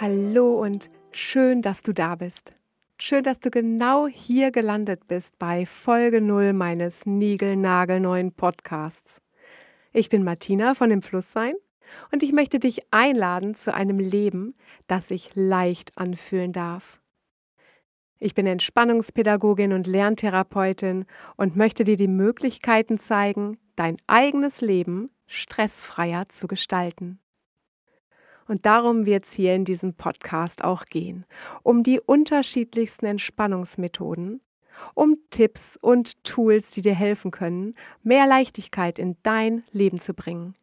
Hallo und schön, dass du da bist. Schön, dass du genau hier gelandet bist bei Folge 0 meines niegelnagelneuen Podcasts. Ich bin Martina von dem Flusssein und ich möchte dich einladen zu einem Leben, das sich leicht anfühlen darf. Ich bin Entspannungspädagogin und Lerntherapeutin und möchte dir die Möglichkeiten zeigen, dein eigenes Leben stressfreier zu gestalten. Und darum wird es hier in diesem Podcast auch gehen, um die unterschiedlichsten Entspannungsmethoden, um Tipps und Tools, die dir helfen können, mehr Leichtigkeit in dein Leben zu bringen.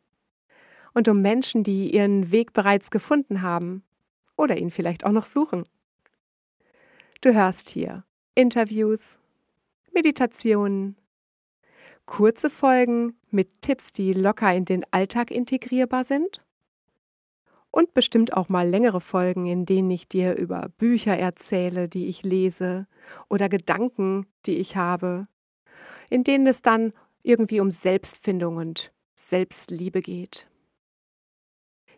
Und um Menschen, die ihren Weg bereits gefunden haben oder ihn vielleicht auch noch suchen. Du hörst hier Interviews, Meditationen, kurze Folgen mit Tipps, die locker in den Alltag integrierbar sind und bestimmt auch mal längere Folgen, in denen ich dir über Bücher erzähle, die ich lese oder Gedanken, die ich habe, in denen es dann irgendwie um Selbstfindung und Selbstliebe geht.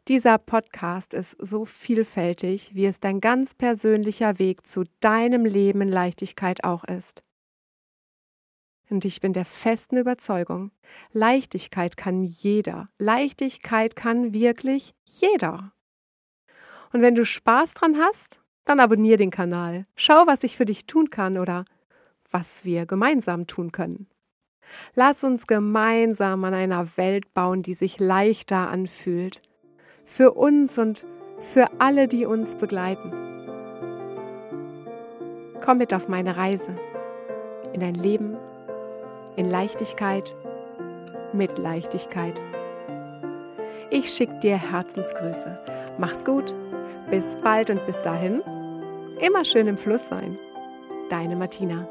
Dieser Podcast ist so vielfältig, wie es dein ganz persönlicher Weg zu deinem Leben in Leichtigkeit auch ist. Und ich bin der festen Überzeugung, Leichtigkeit kann jeder. Leichtigkeit kann wirklich jeder. Und wenn du Spaß dran hast, dann abonniere den Kanal. Schau, was ich für dich tun kann oder was wir gemeinsam tun können. Lass uns gemeinsam an einer Welt bauen, die sich leichter anfühlt. Für uns und für alle, die uns begleiten. Komm mit auf meine Reise in ein Leben in Leichtigkeit, mit Leichtigkeit. Ich schicke dir Herzensgrüße. Mach's gut, bis bald und bis dahin immer schön im Fluss sein. Deine Martina.